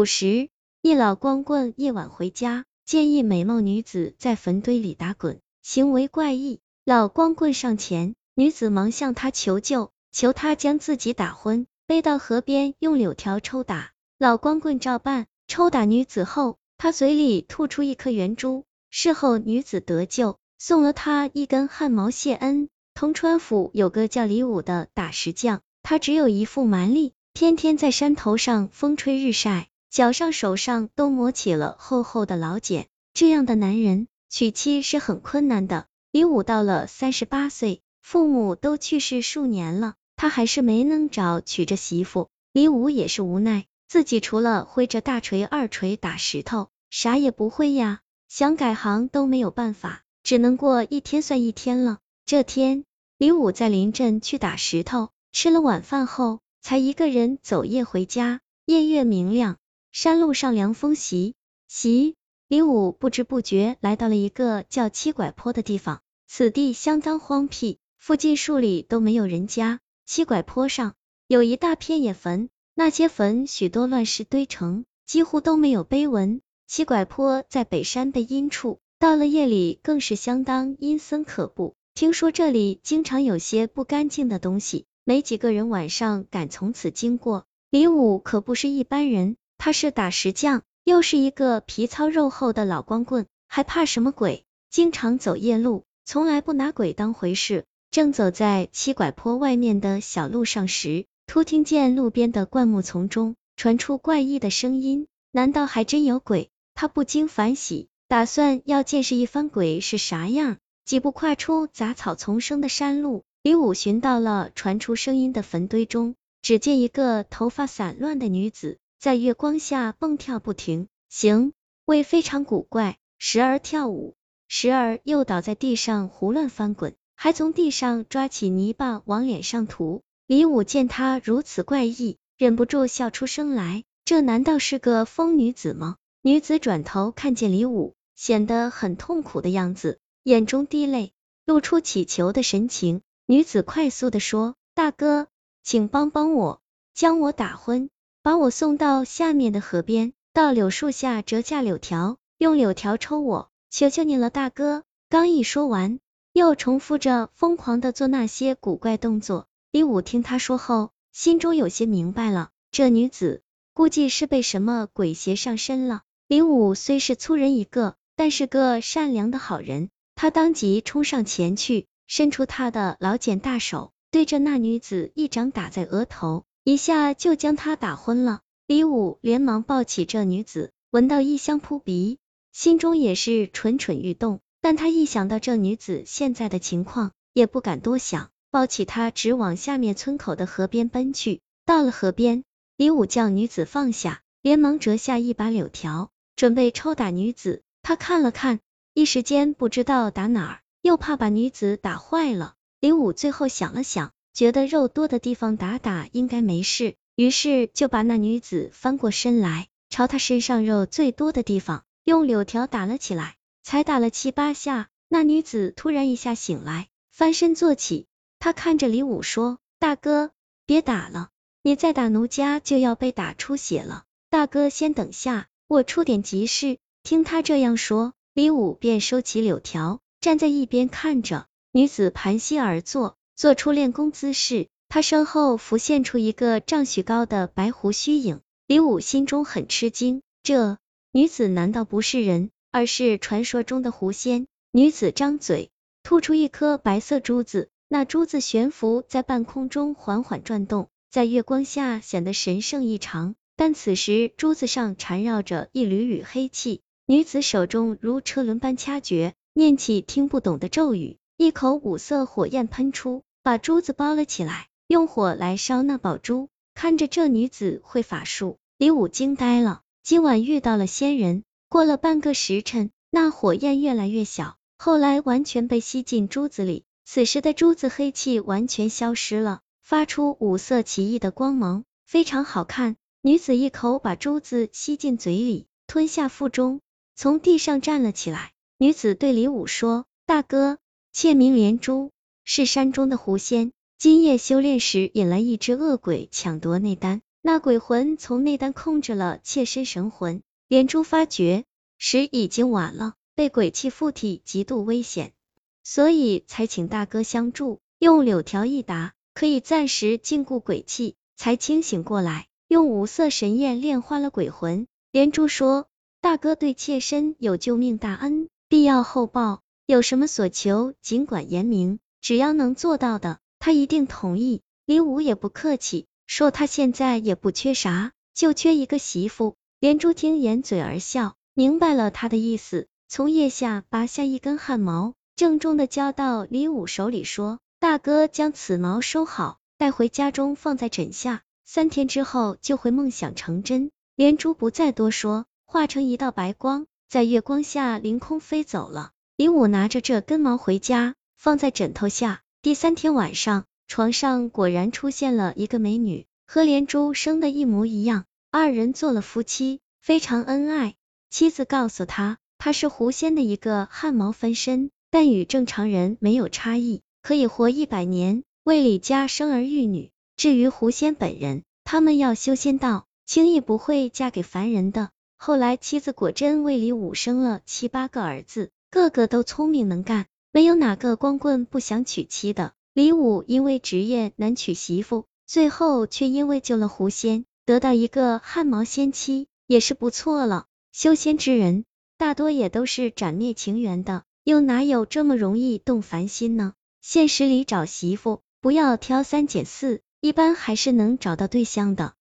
古时，一老光棍夜晚回家，见一美貌女子在坟堆里打滚，行为怪异。老光棍上前，女子忙向他求救，求他将自己打昏，背到河边用柳条抽打。老光棍照办，抽打女子后，他嘴里吐出一颗圆珠。事后女子得救，送了他一根汗毛谢恩。铜川府有个叫李武的打石匠，他只有一副蛮力，天天在山头上风吹日晒。脚上、手上都磨起了厚厚的老茧，这样的男人娶妻是很困难的。李武到了三十八岁，父母都去世数年了，他还是没能找娶着媳妇。李武也是无奈，自己除了挥着大锤二锤打石头，啥也不会呀，想改行都没有办法，只能过一天算一天了。这天，李武在临镇去打石头，吃了晚饭后，才一个人走夜回家。夜月明亮。山路上凉风习习，李武不知不觉来到了一个叫七拐坡的地方。此地相当荒僻，附近数里都没有人家。七拐坡上有一大片野坟，那些坟许多乱石堆成，几乎都没有碑文。七拐坡在北山的阴处，到了夜里更是相当阴森可怖。听说这里经常有些不干净的东西，没几个人晚上敢从此经过。李武可不是一般人。他是打石匠，又是一个皮糙肉厚的老光棍，还怕什么鬼？经常走夜路，从来不拿鬼当回事。正走在七拐坡外面的小路上时，突听见路边的灌木丛中传出怪异的声音，难道还真有鬼？他不禁反喜，打算要见识一番鬼是啥样。几步跨出杂草丛生的山路，李武寻到了传出声音的坟堆中，只见一个头发散乱的女子。在月光下蹦跳不停，行为非常古怪，时而跳舞，时而又倒在地上胡乱翻滚，还从地上抓起泥巴往脸上涂。李武见他如此怪异，忍不住笑出声来。这难道是个疯女子吗？女子转头看见李武，显得很痛苦的样子，眼中滴泪，露出乞求的神情。女子快速的说：“大哥，请帮帮我，将我打昏。”把我送到下面的河边，到柳树下折下柳条，用柳条抽我，求求你了，大哥！刚一说完，又重复着疯狂的做那些古怪动作。李武听他说后，心中有些明白了，这女子估计是被什么鬼邪上身了。李武虽是粗人一个，但是个善良的好人，他当即冲上前去，伸出他的老茧大手，对着那女子一掌打在额头。一下就将她打昏了，李武连忙抱起这女子，闻到异香扑鼻，心中也是蠢蠢欲动。但他一想到这女子现在的情况，也不敢多想，抱起她直往下面村口的河边奔去。到了河边，李武将女子放下，连忙折下一把柳条，准备抽打女子。他看了看，一时间不知道打哪儿，又怕把女子打坏了。李武最后想了想。觉得肉多的地方打打应该没事，于是就把那女子翻过身来，朝她身上肉最多的地方用柳条打了起来。才打了七八下，那女子突然一下醒来，翻身坐起。她看着李武说：“大哥，别打了，你再打奴家就要被打出血了。大哥先等下，我出点急事。”听他这样说，李武便收起柳条，站在一边看着女子盘膝而坐。做出练功姿势，他身后浮现出一个丈许高的白狐虚影。李武心中很吃惊，这女子难道不是人，而是传说中的狐仙？女子张嘴，吐出一颗白色珠子，那珠子悬浮在半空中，缓缓转动，在月光下显得神圣异常。但此时珠子上缠绕着一缕缕黑气，女子手中如车轮般掐诀，念起听不懂的咒语，一口五色火焰喷出。把珠子包了起来，用火来烧那宝珠。看着这女子会法术，李武惊呆了。今晚遇到了仙人。过了半个时辰，那火焰越来越小，后来完全被吸进珠子里。此时的珠子黑气完全消失了，发出五色奇异的光芒，非常好看。女子一口把珠子吸进嘴里，吞下腹中，从地上站了起来。女子对李武说：“大哥，窃名连珠。”是山中的狐仙，今夜修炼时引来一只恶鬼抢夺内丹，那鬼魂从内丹控制了妾身神魂，连珠发觉时已经晚了，被鬼气附体，极度危险，所以才请大哥相助，用柳条一打，可以暂时禁锢鬼气，才清醒过来，用五色神焰炼化了鬼魂。连珠说：“大哥对妾身有救命大恩，必要厚报，有什么所求，尽管言明，只要能做到的，他一定同意。”李武也不客气。说他现在也不缺啥，就缺一个媳妇。连珠听掩嘴而笑，明白了他的意思，从腋下拔下一根汗毛，郑重的交到李武手里，说：“大哥将此毛收好，带回家中放在枕下，三天之后就会梦想成真。”连珠不再多说，化成一道白光，在月光下凌空飞走了。李武拿着这根毛回家，放在枕头下。第三天晚上。床上果然出现了一个美女，和连珠生的一模一样，二人做了夫妻，非常恩爱。妻子告诉他，他是狐仙的一个汗毛分身，但与正常人没有差异，可以活一百年，为李家生儿育女。至于狐仙本人，他们要修仙道，轻易不会嫁给凡人的。后来妻子果真为李武生了七八个儿子，个个都聪明能干，没有哪个光棍不想娶妻的。李武因为职业难娶媳妇，最后却因为救了狐仙，得到一个汗毛仙妻，也是不错了。修仙之人大多也都是斩灭情缘的，又哪有这么容易动凡心呢？现实里找媳妇，不要挑三拣四，一般还是能找到对象的。